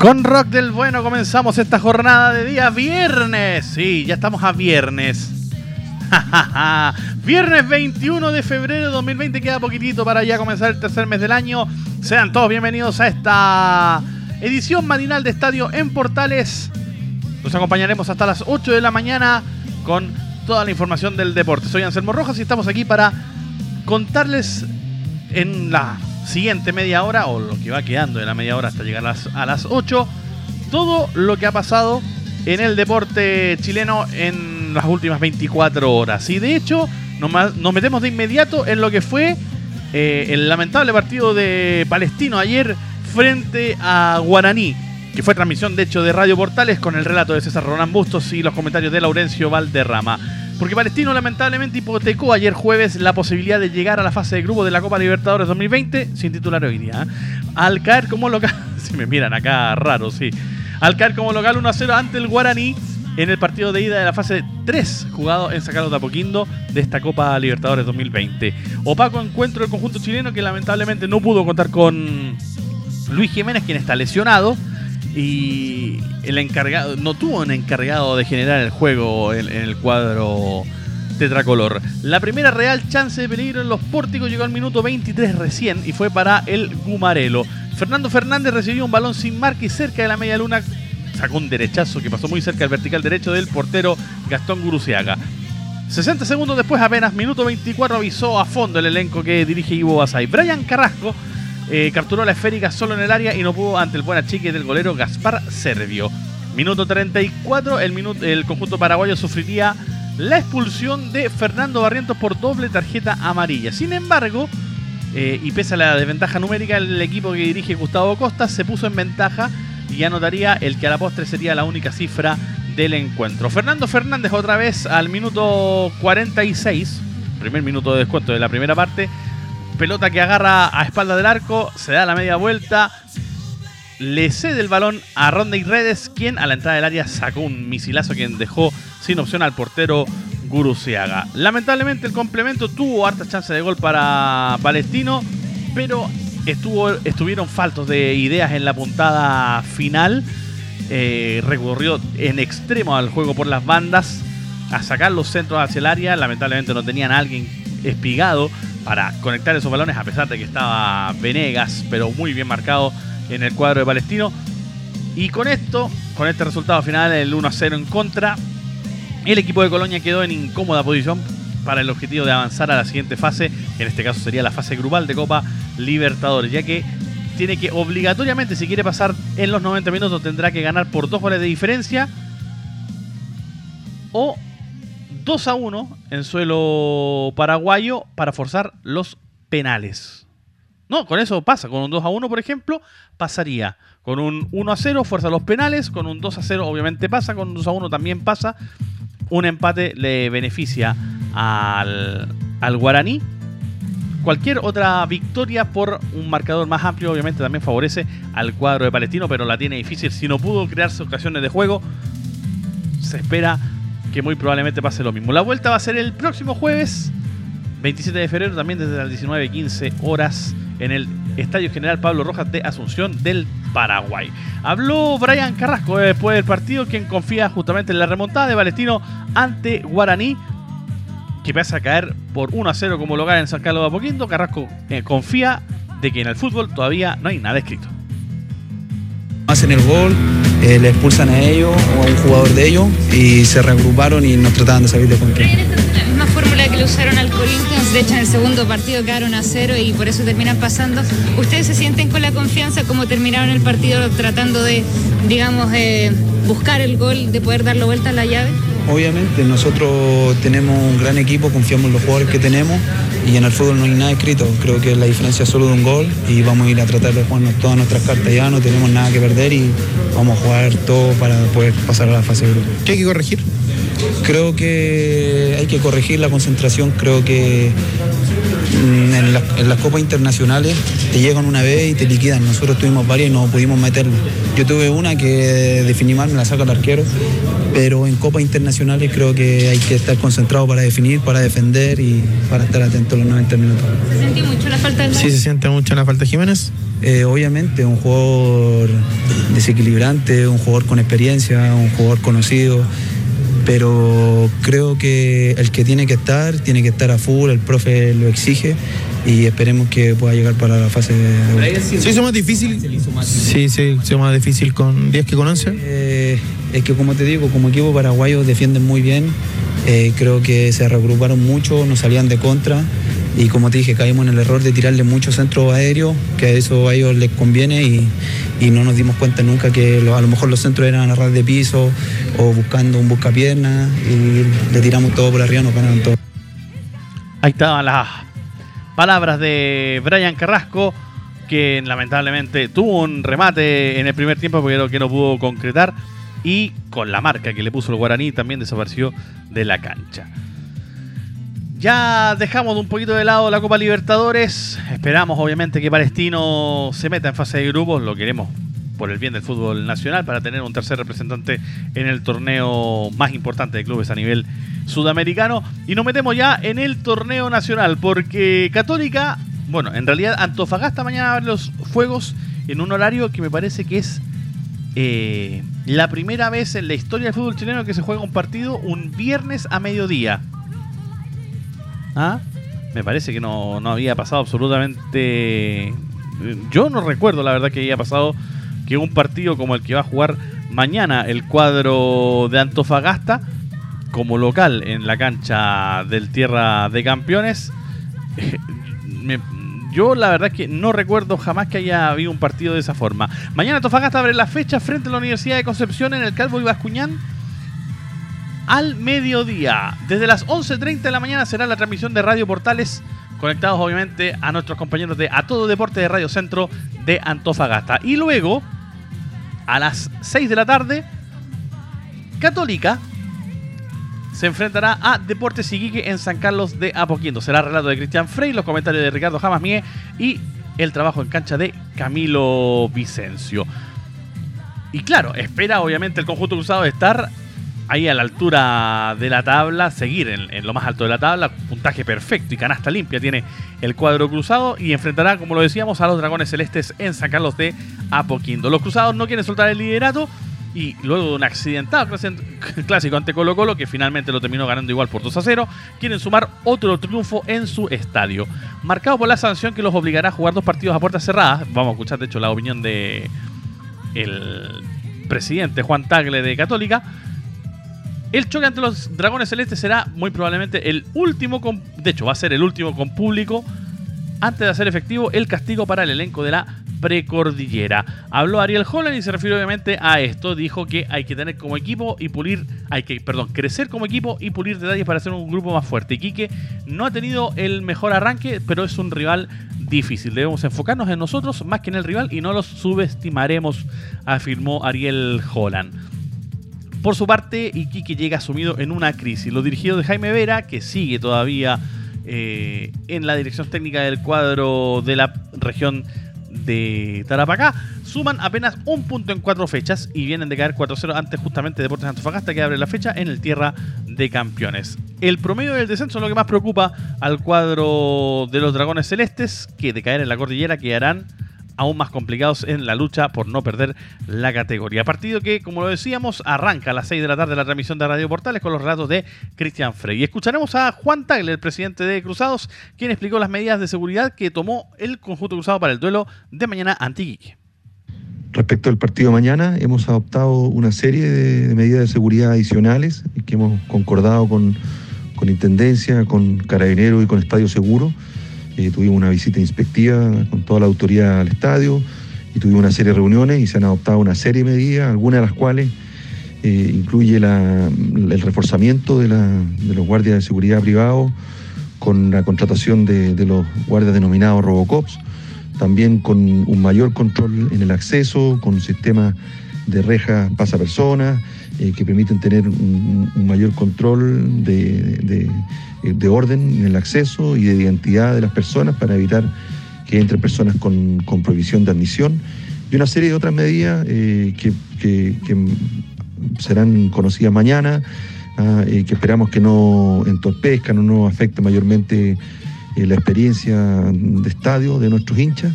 Con Rock del Bueno comenzamos esta jornada de día viernes. Sí, ya estamos a viernes. viernes 21 de febrero de 2020, queda poquitito para ya comenzar el tercer mes del año. Sean todos bienvenidos a esta edición matinal de Estadio en Portales. Nos acompañaremos hasta las 8 de la mañana con toda la información del deporte. Soy Anselmo Rojas y estamos aquí para contarles en la siguiente media hora, o lo que va quedando de la media hora hasta llegar a las, a las 8, todo lo que ha pasado en el deporte chileno en las últimas 24 horas. Y de hecho, nos, metemos de inmediato en lo que fue eh, el lamentable partido de Palestino ayer frente a Guaraní, que fue transmisión de hecho de Radio Portales con el relato de César Ronán Bustos y los comentarios de Laurencio Valderrama. Porque Palestino lamentablemente hipotecó ayer jueves la posibilidad de llegar a la fase de grupo de la Copa Libertadores 2020 sin titular hoy día. ¿eh? Al caer como local, si me miran acá raro, sí. Al caer como local 1-0 ante el Guaraní en el partido de ida de la fase 3 jugado en Sacalo Tapoquindo de esta Copa Libertadores 2020. Opaco encuentro del conjunto chileno que lamentablemente no pudo contar con Luis Jiménez, quien está lesionado y el encargado no tuvo un encargado de generar el juego en, el cuadro tetracolor. La primera real chance de peligro en los pórticos llegó al minuto 23 recién y fue para el Gumarelo. Fernando Fernández recibió un balón sin marca y cerca de la media luna sacó un derechazo que pasó muy cerca del vertical derecho del portero Gastón Guruciaga. 60 segundos después, apenas minuto 24, avisó a fondo el elenco que dirige Ivo Basay. Brian Carrasco eh, capturó la esférica solo en el área y no pudo ante el buen achique del golero Gaspar Servio. Minuto 34, el, minuto, el conjunto paraguayo sufriría la expulsión de Fernando Barrientos por doble tarjeta amarilla. Sin embargo, eh, y pese a la desventaja numérica, el equipo que dirige Gustavo Costa se puso en ventaja y anotaría el que a la postre sería la única cifra del encuentro. Fernando Fernández otra vez al minuto 46, primer minuto de descuento de la primera parte, pelota que agarra a espalda del arco, se da la media vuelta, le cede el balón a Ronda Redes, quien a la entrada del área sacó un misilazo quien dejó sin opción al portero Guruciaga. Lamentablemente el complemento tuvo harta chance de gol para Palestino, pero estuvo, estuvieron faltos de ideas en la puntada final. Eh, recurrió en extremo al juego por las bandas, a sacar los centros hacia el área. Lamentablemente no tenían a alguien espigado para conectar esos balones, a pesar de que estaba Venegas, pero muy bien marcado en el cuadro de Palestino. Y con esto, con este resultado final, el 1-0 en contra, el equipo de Colonia quedó en incómoda posición para el objetivo de avanzar a la siguiente fase, en este caso sería la fase grupal de Copa Libertadores, ya que tiene que obligatoriamente, si quiere pasar en los 90 minutos, tendrá que ganar por dos goles de diferencia o 2 a 1 en suelo paraguayo para forzar los penales. No, con eso pasa. Con un 2 a 1, por ejemplo, pasaría. Con un 1 a 0, fuerza los penales. Con un 2 a 0, obviamente pasa. Con un 2 a 1 también pasa. Un empate le beneficia al, al Guaraní. Cualquier otra victoria por un marcador más amplio, obviamente, también favorece al cuadro de Palestino, pero la tiene difícil. Si no pudo crearse ocasiones de juego, se espera que muy probablemente pase lo mismo. La vuelta va a ser el próximo jueves, 27 de febrero, también desde las 19.15 horas en el Estadio General Pablo Rojas de Asunción del Paraguay. Habló Brian Carrasco después del partido, quien confía justamente en la remontada de Palestino ante Guaraní, que pasa a caer por 1 a 0 como local en San Carlos de Apoquindo. Carrasco eh, confía de que en el fútbol todavía no hay nada escrito. Hacen el gol, eh, le expulsan a ellos o a un jugador de ellos y se reagruparon y nos trataban de salir de control. La misma fórmula que le usaron al Corinthians, de hecho en el segundo partido quedaron a cero y por eso terminan pasando. ¿Ustedes se sienten con la confianza como terminaron el partido tratando de, digamos, eh, buscar el gol, de poder darle vuelta a la llave? Obviamente, nosotros tenemos un gran equipo, confiamos en los jugadores que tenemos y en el fútbol no hay nada escrito. Creo que la diferencia es solo de un gol y vamos a ir a tratar de jugar todas nuestras cartas ya, no tenemos nada que perder y vamos a jugar todo para poder pasar a la fase de grupo. ¿Qué hay que corregir? Creo que hay que corregir la concentración, creo que mm, en, las copas internacionales te llegan una vez y te liquidan. Nosotros tuvimos varias y no pudimos meterla. Yo tuve una que definí mal, me la saca el arquero, pero en copas internacionales creo que hay que estar concentrado para definir, para defender y para estar atento a los 90 minutos. ¿Se siente mucho la falta de Sí, se siente mucho la falta de Jiménez. Eh, obviamente, un jugador desequilibrante, un jugador con experiencia, un jugador conocido pero creo que el que tiene que estar, tiene que estar a full, el profe lo exige y esperemos que pueda llegar para la fase de... ¿Se hizo más difícil? Sí, sí, se hizo más difícil con 10 que con 11. Eh, es que como te digo, como equipo paraguayo defienden muy bien, eh, creo que se regruparon mucho, nos salían de contra y como te dije, caímos en el error de tirarle mucho centro aéreo, que a eso a ellos les conviene y, no nos dimos cuenta nunca que a lo mejor los centros eran a ras de piso o buscando un buscapierna y le tiramos todo por arriba, nos ganaron todo. Ahí estaban las palabras de Brian Carrasco, que lamentablemente tuvo un remate en el primer tiempo, pero que no pudo concretar, y con la marca que le puso el guaraní también desapareció de la cancha. Ya dejamos un poquito de lado la Copa Libertadores. Esperamos obviamente que Palestino se meta en fase de grupos. Lo queremos por el bien del fútbol nacional para tener un tercer representante en el torneo más importante de clubes a nivel sudamericano. Y nos metemos ya en el torneo nacional porque Católica, bueno, en realidad Antofagasta mañana abre los fuegos en un horario que me parece que es eh, la primera vez en la historia del fútbol chileno que se juega un partido un viernes a mediodía. ¿Ah? Me parece que no, había pasado absolutamente... Yo no recuerdo la verdad que había pasado que un partido como el que va a jugar mañana el cuadro de Antofagasta como local en la cancha del Tierra de Campeones. yo la verdad que no recuerdo jamás que haya habido un partido de esa forma. Mañana Antofagasta abre la fecha frente a la Universidad de Concepción en el Calvo y Bascuñán al mediodía. Desde las 11.30 de la mañana será la transmisión de Radio Portales, conectados obviamente a nuestros compañeros de A Todo Deporte de Radio Centro de Antofagasta. Y luego, a las 6 de la tarde, Católica se enfrentará a Deportes Iquique en San Carlos de Apoquindo. Será relato de Cristian Frey, los comentarios de Ricardo Jamasmie y el trabajo en cancha de Camilo Vicencio. Y claro, espera obviamente el conjunto cruzado estar ahí a la altura de la tabla, seguir en, lo más alto de la tabla, puntaje perfecto y canasta limpia tiene el cuadro cruzado y enfrentará, como lo decíamos, a los Dragones Celestes en San Carlos de Apoquindo. Los cruzados no quieren soltar el liderato y luego de un accidentado clásico ante Colo Colo, que finalmente lo terminó ganando igual por 2 a 0, quieren sumar otro triunfo en su estadio. Marcado por la sanción que los obligará a jugar dos partidos a puertas cerradas, vamos a escuchar de hecho la opinión de el presidente Juan Tagle de Católica, el choque ante los Dragones Celestes será muy probablemente el último, de hecho va a ser el último con público antes de hacer efectivo el castigo para el elenco de la precordillera. Habló Ariel Holland y se refirió obviamente a esto. Dijo que hay que tener como equipo y pulir, hay que, perdón, crecer como equipo y pulir detalles para hacer un grupo más fuerte. Quique no ha tenido el mejor arranque, pero es un rival difícil. Debemos enfocarnos en nosotros más que en el rival y no los subestimaremos, afirmó Ariel Holland. Por su parte, Iquique llega sumido en una crisis. Los dirigidos de Jaime Vera, que sigue todavía eh, en la dirección técnica del cuadro de la región de Tarapacá, suman apenas un punto en cuatro fechas y vienen de caer 4-0 antes justamente Deportes Antofagasta que abre la fecha en el Tierra de Campeones. El promedio del descenso es lo que más preocupa al cuadro de los Dragones Celestes, que de caer en la cordillera quedarán aún más complicados en la lucha por no perder la categoría. Partido que, como lo decíamos, arranca a las 6 de la tarde la transmisión de Radio Portales con los relatos de Cristian Frey. Y escucharemos a Juan Tagle, el presidente de Cruzados, quien explicó las medidas de seguridad que tomó el conjunto cruzado para el duelo de mañana ante Respecto al partido de mañana, hemos adoptado una serie de, medidas de seguridad adicionales que hemos concordado con, con Intendencia, con Carabineros y con Estadio Seguro. Eh, tuvimos una visita inspectiva con toda la autoridad al estadio y tuvimos una serie de reuniones y se han adoptado una serie de medidas, algunas de las cuales eh, incluye el reforzamiento de, los guardias de seguridad privados con la contratación de, de los guardias denominados Robocops también con un mayor control en el acceso, con un sistema de rejas pasapersonas eh, que permiten tener un, mayor control de, orden en el acceso y de identidad de las personas para evitar que entren personas con, prohibición de admisión. Y una serie de otras medidas eh, que, serán conocidas mañana, ah, eh, que esperamos que no entorpezcan o no afecten mayormente eh, la experiencia de estadio de nuestros hinchas,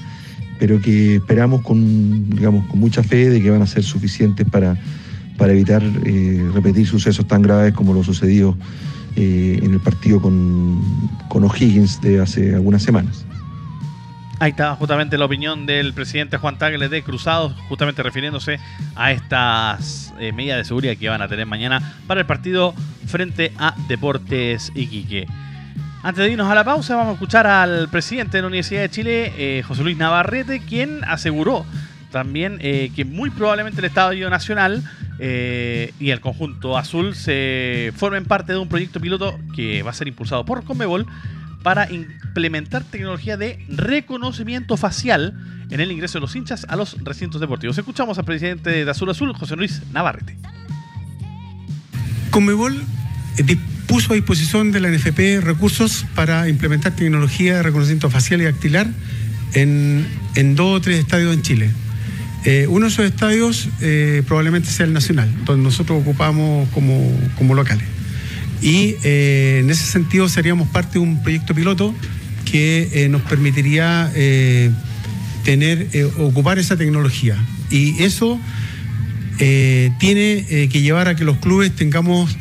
pero que esperamos con, digamos, con mucha fe de que van a ser suficientes para, para evitar eh, repetir sucesos tan graves como lo sucedido eh, en el partido con, con O'Higgins de hace algunas semanas. Ahí está justamente la opinión del presidente Juan Tagle de Cruzados, justamente refiriéndose a estas medidas de seguridad que van a tener mañana para el partido frente a Deportes Iquique. Antes de irnos a la pausa, vamos a escuchar al presidente de la Universidad de Chile, eh, José Luis Navarrete, quien aseguró también eh, que muy probablemente el Estadio Nacional eh, y el conjunto azul se formen parte de un proyecto piloto que va a ser impulsado por Conmebol para implementar tecnología de reconocimiento facial en el ingreso de los hinchas a los recintos deportivos. Escuchamos al presidente de Azul Azul, José Luis Navarrete. Conmebol puso a disposición de la NFP recursos para implementar tecnología de reconocimiento facial y dactilar en, dos o tres estadios en Chile. Eh, uno de esos estadios eh, probablemente sea el Nacional, donde nosotros ocupamos como, locales. Y eh, en ese sentido seríamos parte de un proyecto piloto que nos permitiría tener, ocupar esa tecnología. Y eso tiene que llevar a que los clubes tengamos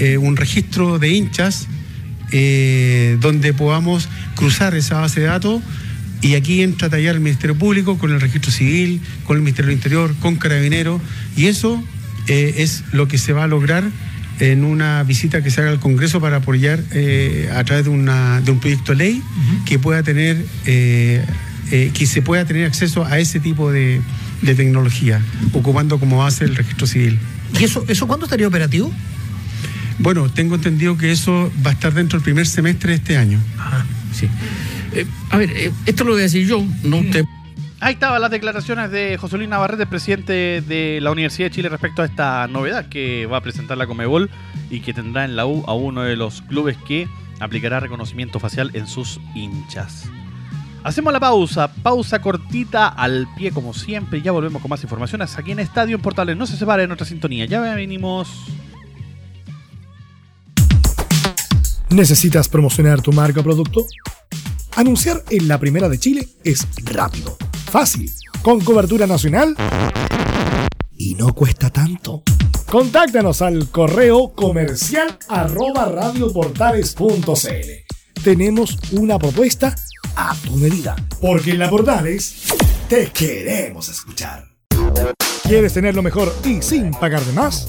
eh, un registro de hinchas eh, donde podamos cruzar esa base de datos y aquí entra a tallar el Ministerio Público con el registro civil, con el Ministerio del Interior, con Carabineros y eso eh, es lo que se va a lograr en una visita que se haga al Congreso para apoyar a través de, un proyecto de ley que pueda tener que se pueda tener acceso a ese tipo de, tecnología, ocupando como base el registro civil. ¿Y eso, eso cuándo estaría operativo? Bueno, tengo entendido que eso va a estar dentro del primer semestre de este año. Ajá, sí. Eh, a ver, eh, esto lo voy a decir yo, no usted. Ahí estaban las declaraciones de José Luis Navarrete, presidente de la Universidad de Chile, respecto a esta novedad que va a presentar la Comebol y que tendrá en la U a uno de los clubes que aplicará reconocimiento facial en sus hinchas. Hacemos la pausa, pausa cortita al pie como siempre, ya volvemos con más informaciones aquí en Estadio en Portales. No se separe de nuestra sintonía, ya venimos. ¿Necesitas promocionar tu marca o producto? Anunciar en la primera de Chile es rápido, fácil, con cobertura nacional y no cuesta tanto. Contáctanos al correo comercial arroba. Tenemos una propuesta a tu medida, porque en la Portales te queremos escuchar. ¿Quieres tener lo mejor y sin pagar de más?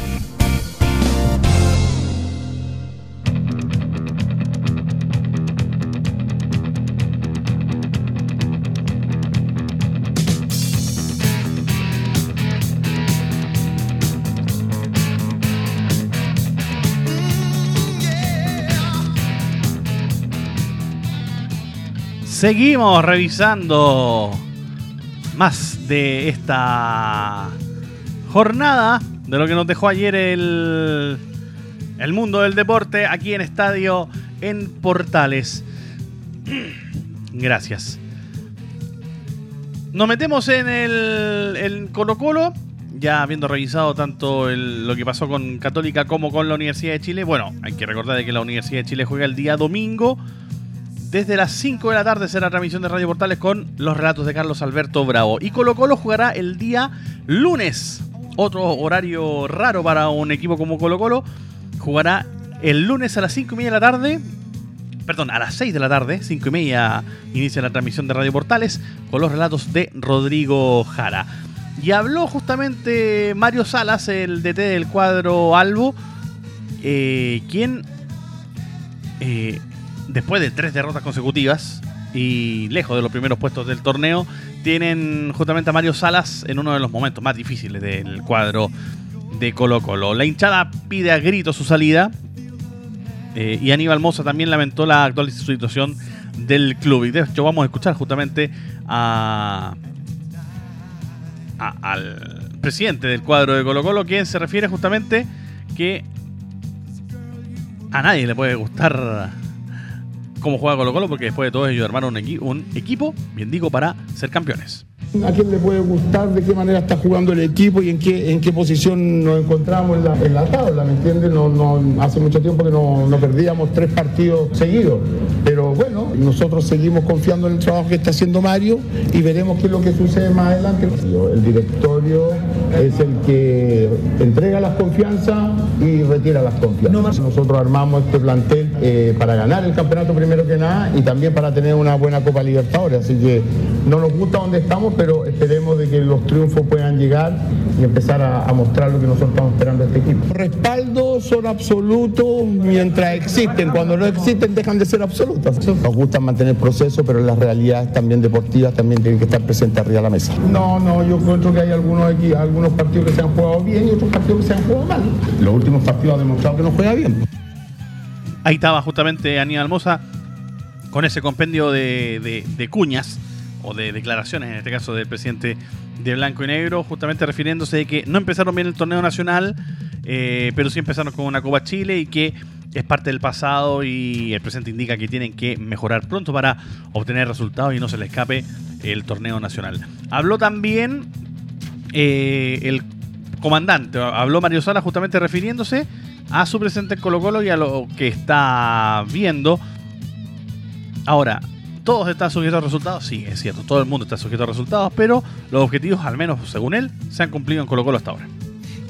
Seguimos revisando más de esta jornada de lo que nos dejó ayer el, el mundo del deporte aquí en Estadio en Portales. Gracias. Nos metemos en el en Colo Colo, ya habiendo revisado tanto el- lo que pasó con Católica como con la Universidad de Chile. Bueno, hay que recordar de que la Universidad de Chile juega el día domingo. Desde las 5 de la tarde será transmisión de Radio Portales con los relatos de Carlos Alberto Bravo. Y Colo Colo jugará el día lunes. Otro horario raro para un equipo como Colo Colo. Jugará el lunes a las 5 y media de la tarde. Perdón, a las 6 de la tarde, 5 y media, inicia la transmisión de Radio Portales con los relatos de Rodrigo Jara. Y habló justamente Mario Salas, el DT del cuadro Albo, eh, quien eh, después de tres derrotas consecutivas y lejos de los primeros puestos del torneo, tienen justamente a Mario Salas en uno de los momentos más difíciles del cuadro de Colo Colo. La hinchada pide a grito su salida eh, y Aníbal Moza también lamentó la actual situación del club. Y de hecho vamos a escuchar justamente a, a- al presidente del cuadro de Colo Colo, quien se refiere justamente que a nadie le puede gustar cómo juega Colo Colo, porque después de todo ellos armaron un, equi- un equipo, bien digo, para ser campeones. ¿A quién le puede gustar de qué manera está jugando el equipo y en qué, en qué posición nos encontramos en la, en la tabla? ¿Me entiendes? No, no, hace mucho tiempo que no, no perdíamos tres partidos seguidos. Pero bueno, nosotros seguimos confiando en el trabajo que está haciendo Mario y veremos qué es lo que sucede más adelante. El directorio es el que entrega las confianzas y retira las confianzas. Nosotros armamos este plantel eh, para ganar el campeonato primero que nada y también para tener una buena Copa Libertadores. Así que no nos gusta donde estamos, pero esperemos de que los triunfos puedan llegar y empezar a, a mostrar lo que nosotros estamos esperando de este equipo. Los respaldos son absolutos mientras existen. Cuando no existen dejan de ser absolutas. Nos gusta mantener proceso, pero las realidades también deportivas también tienen que estar presentes arriba de la mesa. No, no, yo encuentro que hay algunos, equi- algunos partidos que se han jugado bien y otros partidos que se han jugado mal. Los últimos partidos han demostrado que no juega bien. Ahí estaba justamente Aníbal Moza con ese compendio de, de- de cuñas o de declaraciones, en este caso del presidente de Blanco y Negro, justamente refiriéndose de que no empezaron bien el torneo nacional, eh, pero sí empezaron con una Copa Chile y que es parte del pasado y el presente indica que tienen que mejorar pronto para obtener resultados y no se le escape el torneo nacional. Habló también eh, el comandante, habló Mario Sala justamente refiriéndose a su presente en Colo Colo y a lo que está viendo. Ahora, ¿todos están sujetos a resultados? Sí, es cierto, todo el mundo está sujeto a resultados, pero los objetivos, al menos según él, se han cumplido en Colo Colo hasta ahora.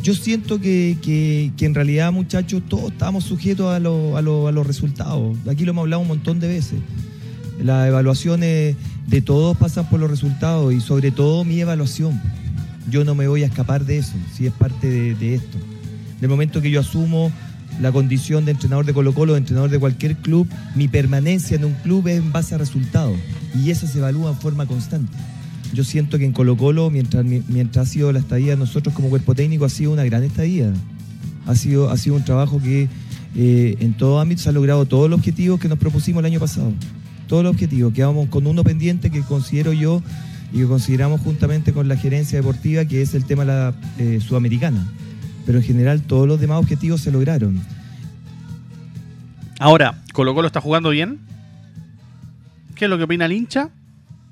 Yo siento que, que- en realidad, muchachos, todos estamos sujetos a, lo- a lo- a los resultados. Aquí lo hemos hablado un montón de veces. Las evaluaciones de todos pasan por los resultados y sobre todo mi evaluación. Yo no me voy a escapar de eso, si es parte de, de esto. Del momento que yo asumo la condición de entrenador de Colo Colo, de entrenador de cualquier club, mi permanencia en un club es en base a resultados y eso se evalúa en forma constante. Yo siento que en Colo Colo, mientras, ha sido la estadía nosotros como cuerpo técnico, ha sido una gran estadía. Ha sido, ha sido un trabajo que eh, en todo ámbito se ha logrado todos los objetivos que nos propusimos el año pasado. Todos los objetivos. Quedamos con uno pendiente que considero yo y que consideramos juntamente con la gerencia deportiva, que es el tema la eh, sudamericana. Pero en general todos los demás objetivos se lograron. Ahora, ¿Colo Colo está jugando bien? ¿Qué es lo que opina el hincha?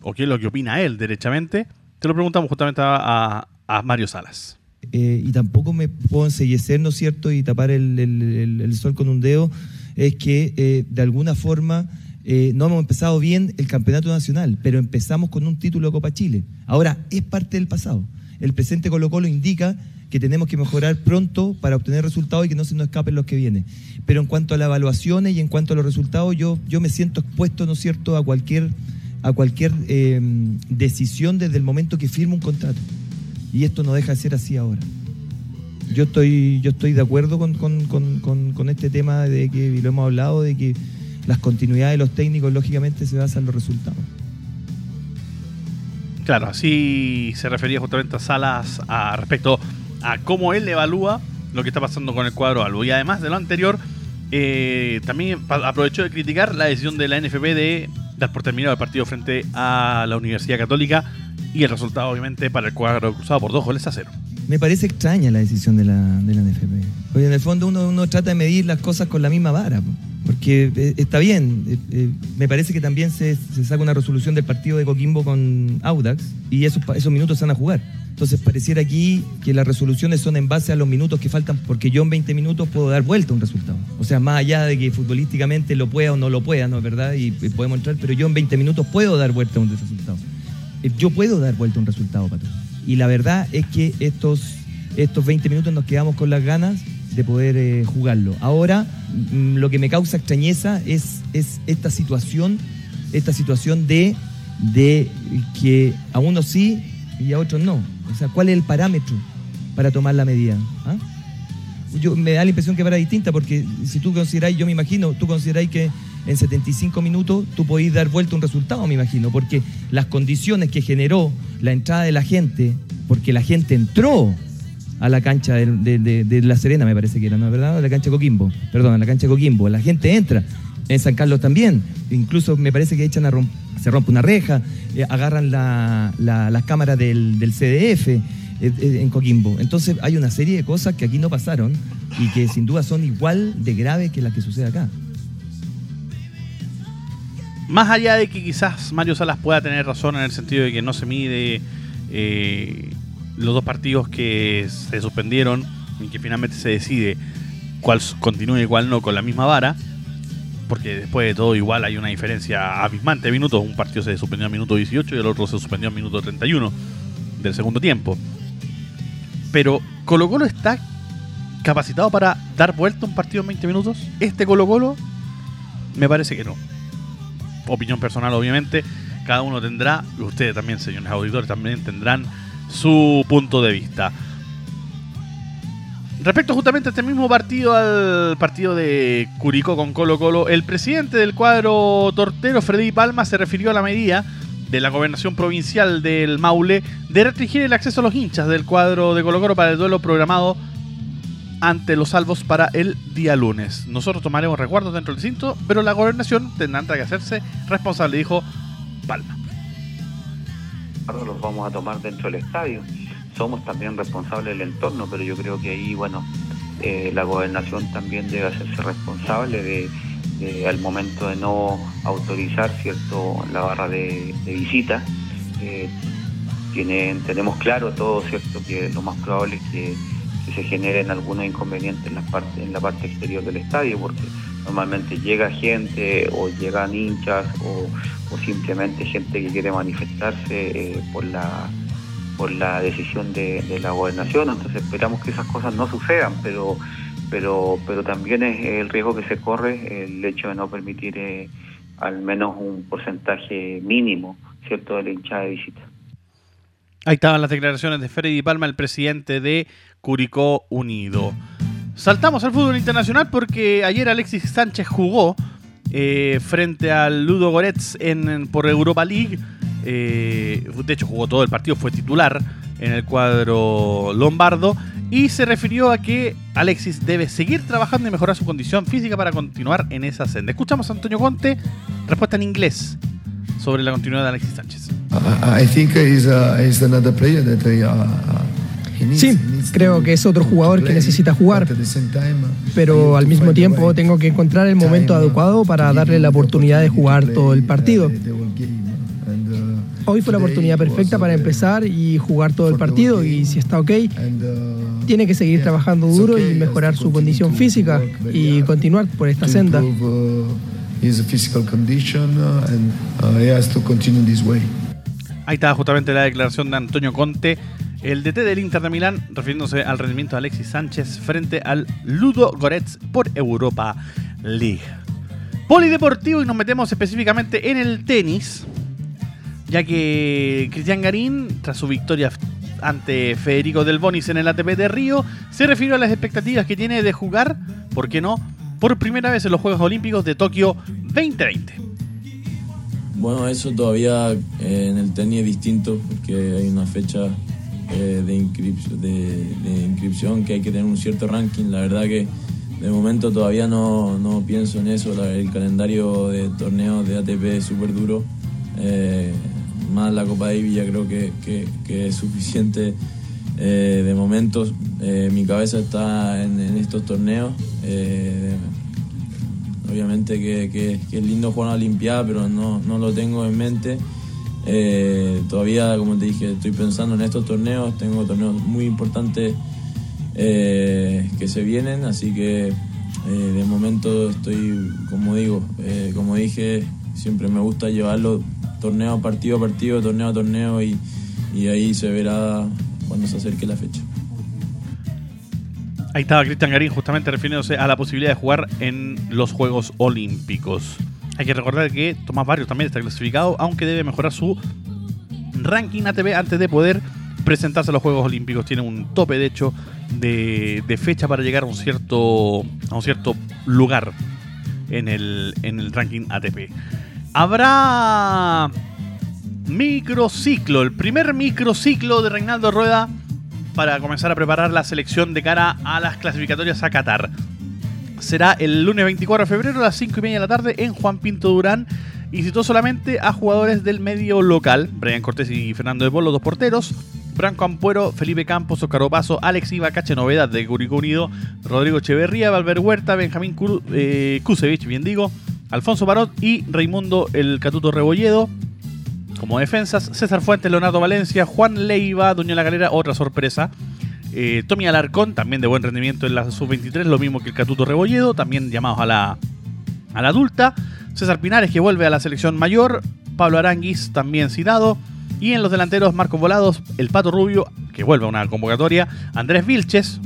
¿O qué es lo que opina él, derechamente? Te lo preguntamos justamente a, a- Mario Salas. eh, y tampoco me puedo ensellecer, ¿no es cierto?, y tapar el- el sol con un dedo, es que eh, de alguna forma eh, no hemos empezado bien el campeonato nacional, pero empezamos con un título de Copa Chile. Ahora, es parte del pasado. El presente Colo Colo indica que tenemos que mejorar pronto para obtener resultados y que no se nos escapen los que vienen. Pero en cuanto a las evaluaciones y en cuanto a los resultados, yo, yo me siento expuesto, ¿no es cierto?, a cualquier, a cualquier eh, decisión desde el momento que firmo un contrato. Y esto no deja de ser así ahora. Yo estoy, yo estoy de acuerdo con, con- con- con- este tema de que, y lo hemos hablado, de que las continuidades de los técnicos lógicamente se basan en los resultados. Claro, así se refería justamente a Salas a, respecto a cómo él evalúa lo que está pasando con el cuadro Albo. Y además de lo anterior, eh, también aprovechó de criticar la decisión de la NFP de dar por terminado el partido frente a la Universidad Católica y el resultado obviamente para el cuadro cruzado por dos goles a cero. Me parece extraña la decisión de la, de la NFP. Porque en el fondo uno, uno trata de medir las cosas con la misma vara. Porque eh, está bien, eh, eh, me parece que también se, saca una resolución del partido de Coquimbo con Audax y esos, esos minutos se van a jugar. Entonces pareciera aquí que las resoluciones son en base a los minutos que faltan, porque yo en 20 minutos puedo dar vuelta a un resultado. O sea, más allá de que futbolísticamente lo pueda o no lo pueda, ¿no es verdad? Y, y podemos entrar, pero yo en 20 minutos puedo dar vuelta a un resultado. Yo puedo dar vuelta a un resultado, Pato. Y la verdad es que estos, estos 20 minutos nos quedamos con las ganas de poder eh, jugarlo. Ahora, mm, lo que me causa extrañeza es, es esta situación, esta situación de, de que a unos sí y a otros no. O sea, ¿cuál es el parámetro para tomar la medida? ¿Ah? Yo, me da la impresión que era distinta, porque si tú consideráis, yo me imagino, tú consideráis que en 75 minutos tú podéis dar vuelta un resultado, me imagino, porque las condiciones que generó la entrada de la gente, porque la gente entró a la cancha de, La Serena, me parece que era, ¿no verdad? A la cancha de Coquimbo, perdón, a la cancha de Coquimbo, la gente entra, en San Carlos también, incluso me parece que echan a se rompe una reja, eh, agarran la- la- las cámaras del, CDF eh, eh, en Coquimbo. Entonces hay una serie de cosas que aquí no pasaron y que sin duda son igual de graves que las que sucede acá. Más allá de que quizás Mario Salas pueda tener razón en el sentido de que no se mide los dos partidos que se suspendieron y que finalmente se decide cuál continúa y cuál no con la misma vara, porque después de todo igual hay una diferencia abismante de minutos, un partido se suspendió al minuto 18 y el otro se suspendió al minuto 31 del segundo tiempo. Pero Colo Colo está capacitado para dar vuelta un partido en 20 minutos. Este Colo Colo me parece que no opinión personal, obviamente. Cada uno tendrá, ustedes también, señores auditores, también tendrán su punto de vista. Respecto justamente a este mismo partido, al partido de Curicó con Colo Colo, el presidente del cuadro tortero, Freddy Palma, se refirió a la medida de la gobernación provincial del Maule de restringir el acceso a los hinchas del cuadro de Colo Colo para el duelo programado ante los salvos para el día lunes. Nosotros tomaremos recuerdos dentro del cinto, pero la gobernación tendrá que hacerse responsable, dijo Palma. Los vamos a tomar dentro del estadio. Somos también responsables del entorno, pero yo creo que ahí, bueno, eh, la gobernación también debe hacerse responsable de, al momento de no autorizar cierto la barra de, de visita. Eh, tienen, tenemos claro todo, cierto, que lo más probable es que, que se generen algunos inconvenientes en la parte en la parte exterior del estadio, porque normalmente llega gente o llegan hinchas o, o simplemente gente que quiere manifestarse eh, por la por la decisión de, la gobernación, entonces esperamos que esas cosas no sucedan, pero pero pero también es el riesgo que se corre el hecho de no permitir eh, al menos un porcentaje mínimo, cierto, de la de visita. Ahí estaban las declaraciones de Freddy Palma, el presidente de Curicó Unido. Saltamos al fútbol internacional porque ayer Alexis Sánchez jugó eh, frente al Ludo Goretz en, por Europa League. Eh, de hecho, jugó todo el partido, fue titular en el cuadro lombardo. Y se refirió a que Alexis debe seguir trabajando y mejorar su condición física para continuar en esa senda. Escuchamos a Antonio Conte, respuesta en inglés sobre la continuidad de Alexis Sánchez. I think he's, uh, he's another player that I, uh, Sí, creo que es otro jugador que necesita jugar, pero al mismo tiempo tengo que encontrar el momento adecuado para darle la oportunidad de jugar todo el partido. Hoy fue la oportunidad perfecta para empezar y jugar todo el partido y si está ok, tiene que seguir trabajando duro y mejorar su condición física y continuar por esta senda. improve, his physical condition and he has to continue this way. Ahí estaba justamente la declaración de Antonio Conte, el DT del Inter de Milán, refiriéndose al rendimiento de Alexis Sánchez frente al Ludo Goretz por Europa League. Polideportivo y nos metemos específicamente en el tenis, ya que Cristian Garín, tras su victoria ante Federico Del Bonis en el ATP de Río, se refirió a las expectativas que tiene de jugar, ¿por qué no?, por primera vez en los Juegos Olímpicos de Tokio 2020. Bueno, eso todavía eh, en el tenis es distinto porque hay una fecha eh, de, inscrip- de- de inscripción que hay que tener un cierto ranking. La verdad que de momento todavía no, no pienso en eso. La- el calendario de torneos de ATP es súper duro. Eh, más la Copa Davis ya creo que, que- que es suficiente eh, de momentos. Eh, mi cabeza está en, en estos torneos. Eh, obviamente que, que- es lindo jugar una Olimpiada, pero no, no lo tengo en mente. Eh, todavía, como te dije, estoy pensando en estos torneos. Tengo torneos muy importantes eh, que se vienen, así que eh, de momento estoy, como digo, eh, como dije, siempre me gusta llevarlo torneo partido a partido, torneo a torneo y, y ahí se verá cuando se acerque la fecha. Ahí estaba Cristian Garín justamente refiriéndose a la posibilidad de jugar en los Juegos Olímpicos. Hay que recordar que Tomás Barrios también está clasificado, aunque debe mejorar su ranking ATP antes de poder presentarse a los Juegos Olímpicos. Tiene un tope, de hecho, de, de fecha para llegar a un cierto, a un cierto lugar en el, en el ranking ATP. Habrá microciclo, el primer microciclo de Reinaldo Rueda para comenzar a preparar la selección de cara a las clasificatorias a Qatar. Será el lunes 24 de febrero a las 5 y media de la tarde en Juan Pinto Durán. Y citó solamente a jugadores del medio local, Brian Cortés y Fernando de Polo, dos porteros, Branco Ampuero, Felipe Campos, Oscar Opaso, Alex Iba, Cache Novedad de Curicó Unido, Rodrigo Echeverría, Valver Huerta, Benjamín eh, Kusevich, bien digo, Alfonso Barot y Raimundo El Catuto Rebolledo. Como defensas, César Fuentes, Leonardo Valencia, Juan Leiva, Doña La Galera, otra sorpresa. Eh, Tommy Alarcón, también de buen rendimiento en la sub-23, lo mismo que el Catuto Rebolledo, también llamados a la, a la adulta. César Pinares, que vuelve a la selección mayor. Pablo Aranguis, también citado. Y en los delanteros, Marcos Volados, el Pato Rubio, que vuelve a una convocatoria. Andrés Vilches,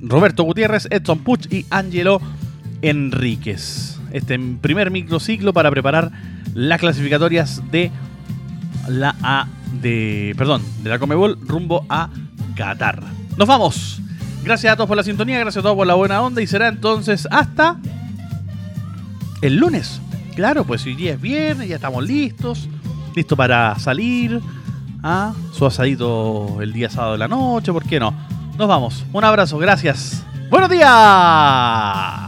Roberto Gutiérrez, Edson Puch y Angelo Enríquez. Este primer microciclo para preparar las clasificatorias de la A de. Perdón, de la Comebol rumbo a Qatar. Nos vamos. Gracias a todos por la sintonía, gracias a todos por la buena onda y será entonces hasta el lunes. Claro, pues hoy día es viernes, ya estamos listos, listos para salir. a su asadito el día sábado de la noche, ¿por qué no? Nos vamos. Un abrazo, gracias. Buenos días.